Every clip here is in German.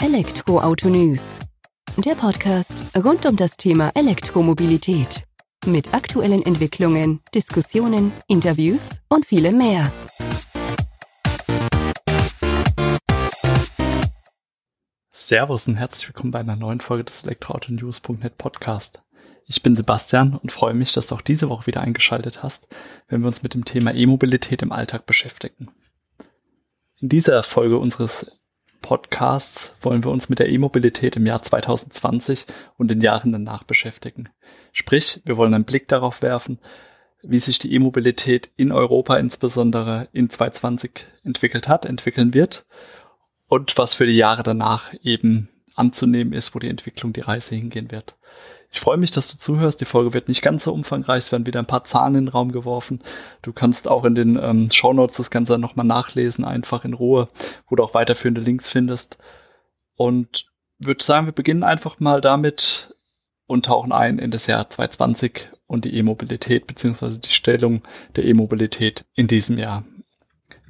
Elektroauto News. Der Podcast rund um das Thema Elektromobilität. Mit aktuellen Entwicklungen, Diskussionen, Interviews und vielem mehr. Servus und herzlich willkommen bei einer neuen Folge des Elektroautonews.net Podcast. Ich bin Sebastian und freue mich, dass du auch diese Woche wieder eingeschaltet hast, wenn wir uns mit dem Thema E-Mobilität im Alltag beschäftigen. In dieser Folge unseres Podcasts wollen wir uns mit der E-Mobilität im Jahr 2020 und den Jahren danach beschäftigen. Sprich, wir wollen einen Blick darauf werfen, wie sich die E-Mobilität in Europa insbesondere in 2020 entwickelt hat, entwickeln wird und was für die Jahre danach eben anzunehmen ist, wo die Entwicklung, die Reise hingehen wird. Ich freue mich, dass du zuhörst. Die Folge wird nicht ganz so umfangreich. Es werden wieder ein paar Zahlen in den Raum geworfen. Du kannst auch in den ähm, Show Notes das Ganze nochmal nachlesen, einfach in Ruhe, wo du auch weiterführende Links findest. Und würde sagen, wir beginnen einfach mal damit und tauchen ein in das Jahr 2020 und die E-Mobilität beziehungsweise die Stellung der E-Mobilität in diesem Jahr.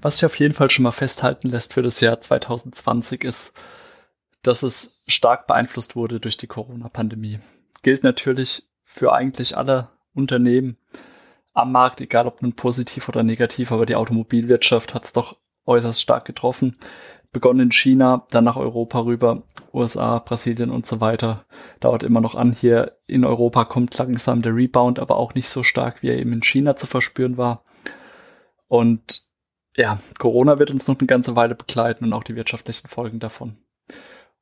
Was sich auf jeden Fall schon mal festhalten lässt für das Jahr 2020 ist, dass es stark beeinflusst wurde durch die Corona-Pandemie gilt natürlich für eigentlich alle Unternehmen am Markt, egal ob nun positiv oder negativ, aber die Automobilwirtschaft hat es doch äußerst stark getroffen. Begonnen in China, dann nach Europa rüber, USA, Brasilien und so weiter. Dauert immer noch an. Hier in Europa kommt langsam der Rebound, aber auch nicht so stark, wie er eben in China zu verspüren war. Und ja, Corona wird uns noch eine ganze Weile begleiten und auch die wirtschaftlichen Folgen davon.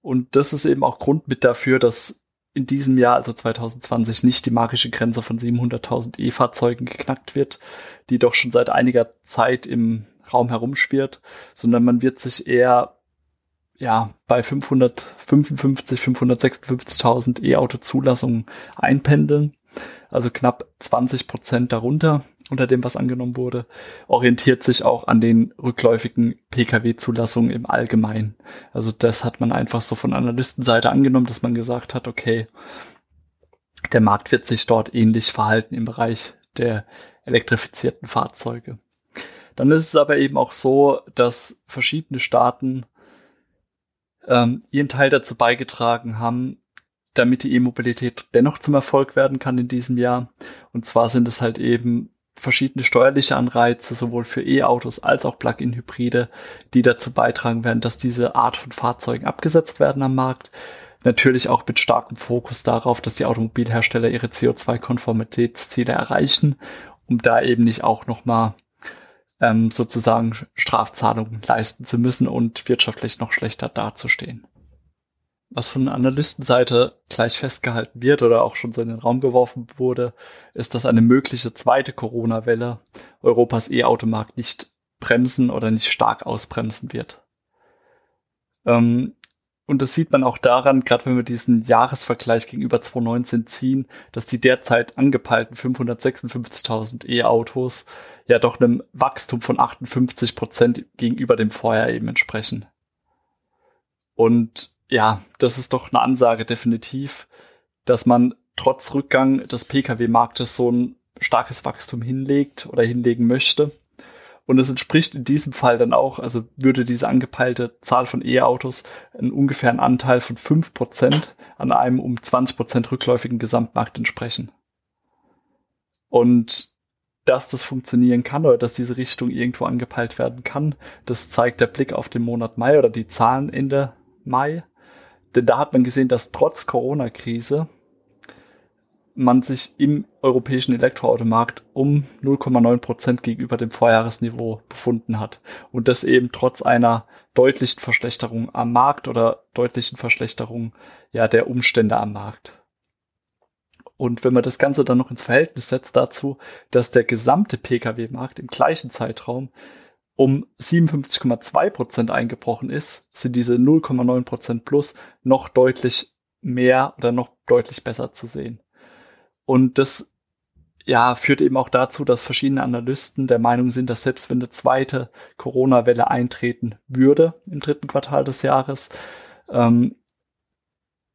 Und das ist eben auch Grund mit dafür, dass in diesem Jahr, also 2020, nicht die magische Grenze von 700.000 E-Fahrzeugen geknackt wird, die doch schon seit einiger Zeit im Raum herumschwirrt, sondern man wird sich eher ja, bei 555, 556.000 E-Auto-Zulassungen einpendeln, also knapp 20 Prozent darunter unter dem, was angenommen wurde, orientiert sich auch an den rückläufigen Pkw-Zulassungen im Allgemeinen. Also das hat man einfach so von Analystenseite angenommen, dass man gesagt hat, okay, der Markt wird sich dort ähnlich verhalten im Bereich der elektrifizierten Fahrzeuge. Dann ist es aber eben auch so, dass verschiedene Staaten ähm, ihren Teil dazu beigetragen haben, damit die E-Mobilität dennoch zum Erfolg werden kann in diesem Jahr. Und zwar sind es halt eben verschiedene steuerliche Anreize, sowohl für E-Autos als auch Plug-in-Hybride, die dazu beitragen werden, dass diese Art von Fahrzeugen abgesetzt werden am Markt. Natürlich auch mit starkem Fokus darauf, dass die Automobilhersteller ihre CO2-Konformitätsziele erreichen, um da eben nicht auch nochmal ähm, sozusagen Strafzahlungen leisten zu müssen und wirtschaftlich noch schlechter dazustehen was von Analystenseite gleich festgehalten wird oder auch schon so in den Raum geworfen wurde, ist, dass eine mögliche zweite Corona-Welle Europas E-Automarkt nicht bremsen oder nicht stark ausbremsen wird. Ähm, und das sieht man auch daran, gerade wenn wir diesen Jahresvergleich gegenüber 2019 ziehen, dass die derzeit angepeilten 556.000 E-Autos ja doch einem Wachstum von 58 Prozent gegenüber dem Vorjahr eben entsprechen. Und ja, das ist doch eine Ansage definitiv, dass man trotz Rückgang des Pkw-Marktes so ein starkes Wachstum hinlegt oder hinlegen möchte. Und es entspricht in diesem Fall dann auch, also würde diese angepeilte Zahl von E-Autos einen ungefähren Anteil von fünf Prozent an einem um 20 Prozent rückläufigen Gesamtmarkt entsprechen. Und dass das funktionieren kann oder dass diese Richtung irgendwo angepeilt werden kann, das zeigt der Blick auf den Monat Mai oder die Zahlen Ende Mai. Denn da hat man gesehen, dass trotz Corona-Krise man sich im europäischen Elektroautomarkt um 0,9 Prozent gegenüber dem Vorjahresniveau befunden hat. Und das eben trotz einer deutlichen Verschlechterung am Markt oder deutlichen Verschlechterung ja der Umstände am Markt. Und wenn man das Ganze dann noch ins Verhältnis setzt dazu, dass der gesamte Pkw-Markt im gleichen Zeitraum um 57,2 Prozent eingebrochen ist, sind diese 0,9 Prozent plus noch deutlich mehr oder noch deutlich besser zu sehen. Und das ja, führt eben auch dazu, dass verschiedene Analysten der Meinung sind, dass selbst wenn eine zweite Corona-Welle eintreten würde im dritten Quartal des Jahres, ähm,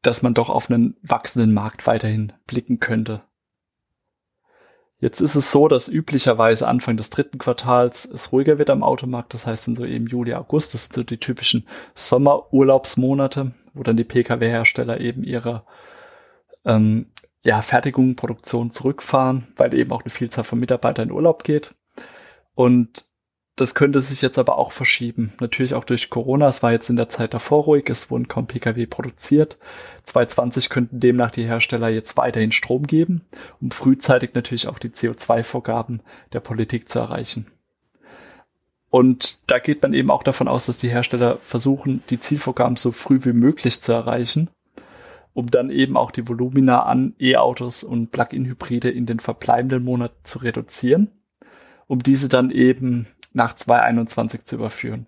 dass man doch auf einen wachsenden Markt weiterhin blicken könnte. Jetzt ist es so, dass üblicherweise Anfang des dritten Quartals es ruhiger wird am Automarkt. Das heißt dann so eben Juli, August. Das sind so die typischen Sommerurlaubsmonate, wo dann die Pkw-Hersteller eben ihre ähm, ja, Fertigung, Produktion zurückfahren, weil eben auch eine Vielzahl von Mitarbeitern in Urlaub geht. Und das könnte sich jetzt aber auch verschieben. Natürlich auch durch Corona. Es war jetzt in der Zeit davor ruhig. Es wurden kaum Pkw produziert. 2020 könnten demnach die Hersteller jetzt weiterhin Strom geben, um frühzeitig natürlich auch die CO2-Vorgaben der Politik zu erreichen. Und da geht man eben auch davon aus, dass die Hersteller versuchen, die Zielvorgaben so früh wie möglich zu erreichen, um dann eben auch die Volumina an E-Autos und Plug-in-Hybride in den verbleibenden Monaten zu reduzieren, um diese dann eben nach 2021 zu überführen.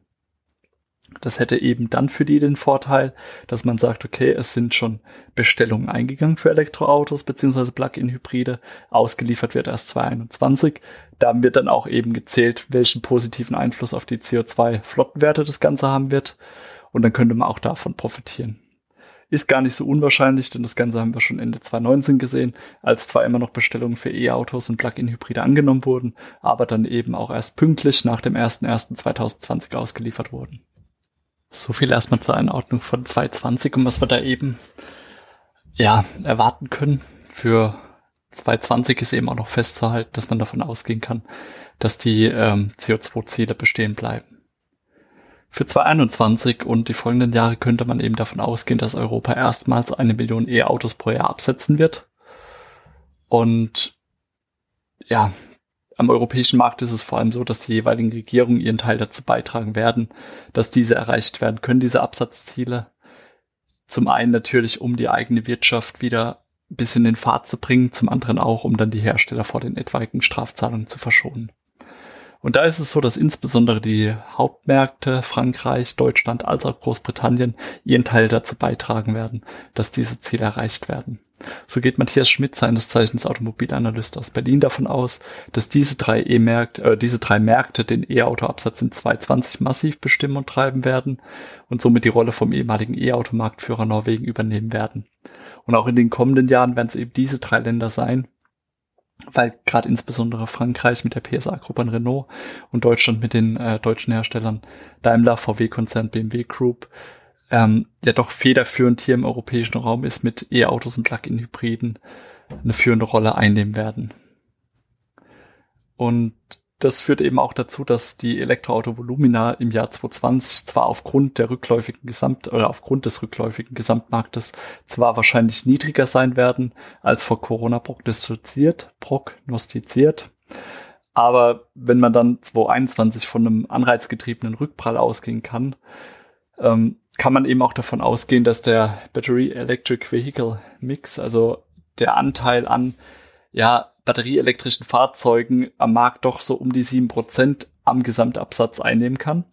Das hätte eben dann für die den Vorteil, dass man sagt, okay, es sind schon Bestellungen eingegangen für Elektroautos beziehungsweise Plug-in-Hybride, ausgeliefert wird erst 2021. Da wird dann auch eben gezählt, welchen positiven Einfluss auf die CO2-Flottenwerte das Ganze haben wird. Und dann könnte man auch davon profitieren. Ist gar nicht so unwahrscheinlich, denn das Ganze haben wir schon Ende 2019 gesehen, als zwar immer noch Bestellungen für E-Autos und Plug-in-Hybride angenommen wurden, aber dann eben auch erst pünktlich nach dem 01.01.2020 ausgeliefert wurden. So viel erstmal zur Einordnung von 2020 und was wir da eben ja erwarten können. Für 2020 ist eben auch noch festzuhalten, dass man davon ausgehen kann, dass die ähm, CO2-Ziele bestehen bleiben. Für 2021 und die folgenden Jahre könnte man eben davon ausgehen, dass Europa erstmals eine Million E-Autos pro Jahr absetzen wird. Und ja, am europäischen Markt ist es vor allem so, dass die jeweiligen Regierungen ihren Teil dazu beitragen werden, dass diese erreicht werden können, diese Absatzziele. Zum einen natürlich, um die eigene Wirtschaft wieder ein bisschen in Fahrt zu bringen, zum anderen auch, um dann die Hersteller vor den etwaigen Strafzahlungen zu verschonen. Und da ist es so, dass insbesondere die Hauptmärkte Frankreich, Deutschland als auch Großbritannien ihren Teil dazu beitragen werden, dass diese Ziele erreicht werden. So geht Matthias Schmidt, seines Zeichens Automobilanalyst aus Berlin, davon aus, dass diese drei E-Märkte, äh, diese drei Märkte den E-Auto-Absatz in 2020 massiv bestimmen und treiben werden und somit die Rolle vom ehemaligen E-Auto-Marktführer Norwegen übernehmen werden. Und auch in den kommenden Jahren werden es eben diese drei Länder sein, weil gerade insbesondere Frankreich mit der PSA-Gruppe an Renault und Deutschland mit den äh, deutschen Herstellern Daimler, VW-Konzern, BMW Group ähm, ja doch federführend hier im europäischen Raum ist mit E-Autos und Plug-in-Hybriden eine führende Rolle einnehmen werden. Und das führt eben auch dazu, dass die Elektroauto-Volumina im Jahr 2020 zwar aufgrund der rückläufigen Gesamt oder aufgrund des rückläufigen Gesamtmarktes zwar wahrscheinlich niedriger sein werden als vor Corona prognostiziert, prognostiziert. Aber wenn man dann 2021 von einem anreizgetriebenen Rückprall ausgehen kann, ähm, kann man eben auch davon ausgehen, dass der Battery Electric Vehicle Mix, also der Anteil an ja, batterieelektrischen Fahrzeugen am Markt doch so um die sieben Prozent am Gesamtabsatz einnehmen kann.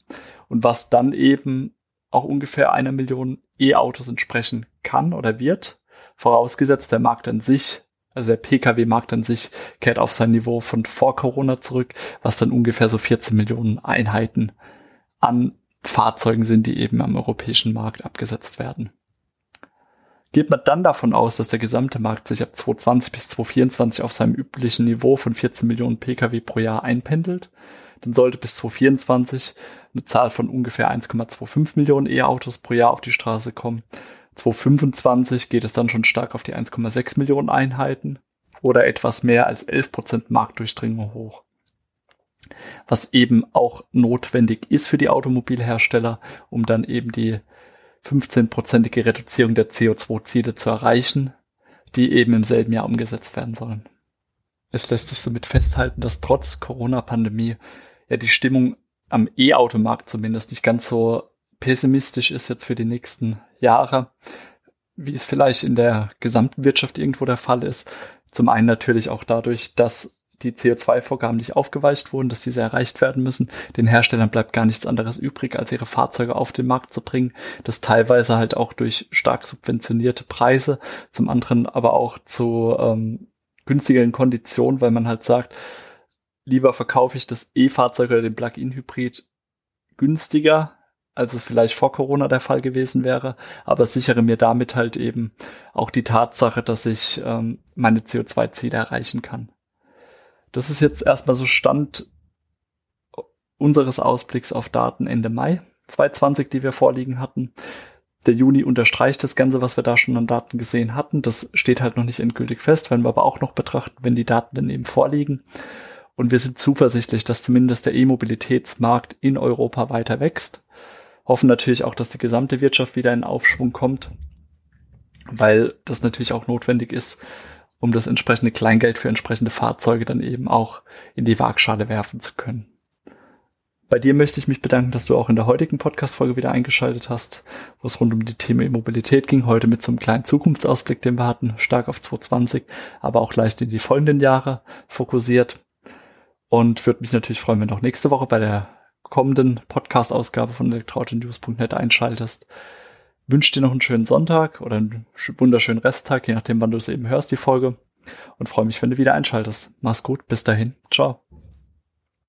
Und was dann eben auch ungefähr einer Million E-Autos entsprechen kann oder wird, vorausgesetzt der Markt an sich, also der Pkw-Markt an sich, kehrt auf sein Niveau von vor Corona zurück, was dann ungefähr so 14 Millionen Einheiten an Fahrzeugen sind, die eben am europäischen Markt abgesetzt werden. Geht man dann davon aus, dass der gesamte Markt sich ab 2020 bis 2024 auf seinem üblichen Niveau von 14 Millionen Pkw pro Jahr einpendelt, dann sollte bis 2024 eine Zahl von ungefähr 1,25 Millionen E-Autos pro Jahr auf die Straße kommen. 2025 geht es dann schon stark auf die 1,6 Millionen Einheiten oder etwas mehr als 11 Prozent Marktdurchdringung hoch. Was eben auch notwendig ist für die Automobilhersteller, um dann eben die 15-prozentige Reduzierung der CO2-Ziele zu erreichen, die eben im selben Jahr umgesetzt werden sollen. Es lässt sich somit festhalten, dass trotz Corona-Pandemie ja die Stimmung am E-Automarkt zumindest nicht ganz so pessimistisch ist jetzt für die nächsten Jahre, wie es vielleicht in der gesamten Wirtschaft irgendwo der Fall ist. Zum einen natürlich auch dadurch, dass die CO2-Vorgaben nicht aufgeweicht wurden, dass diese erreicht werden müssen. Den Herstellern bleibt gar nichts anderes übrig, als ihre Fahrzeuge auf den Markt zu bringen. Das teilweise halt auch durch stark subventionierte Preise, zum anderen aber auch zu ähm, günstigeren Konditionen, weil man halt sagt, lieber verkaufe ich das E-Fahrzeug oder den Plug-in-Hybrid günstiger, als es vielleicht vor Corona der Fall gewesen wäre, aber sichere mir damit halt eben auch die Tatsache, dass ich ähm, meine CO2-Ziele erreichen kann. Das ist jetzt erstmal so Stand unseres Ausblicks auf Daten Ende Mai 2020, die wir vorliegen hatten. Der Juni unterstreicht das Ganze, was wir da schon an Daten gesehen hatten. Das steht halt noch nicht endgültig fest, werden wir aber auch noch betrachten, wenn die Daten dann eben vorliegen. Und wir sind zuversichtlich, dass zumindest der E-Mobilitätsmarkt in Europa weiter wächst. Hoffen natürlich auch, dass die gesamte Wirtschaft wieder in Aufschwung kommt, weil das natürlich auch notwendig ist, um das entsprechende Kleingeld für entsprechende Fahrzeuge dann eben auch in die Waagschale werfen zu können. Bei dir möchte ich mich bedanken, dass du auch in der heutigen Podcast-Folge wieder eingeschaltet hast, wo es rund um die Themen E-Mobilität ging. Heute mit so einem kleinen Zukunftsausblick, den wir hatten, stark auf 2020, aber auch leicht in die folgenden Jahre fokussiert. Und würde mich natürlich freuen, wenn du auch nächste Woche bei der kommenden Podcast-Ausgabe von elektroautonews.net einschaltest. Wünsche dir noch einen schönen Sonntag oder einen wunderschönen Resttag, je nachdem, wann du es eben hörst, die Folge. Und freue mich, wenn du wieder einschaltest. Mach's gut, bis dahin. Ciao.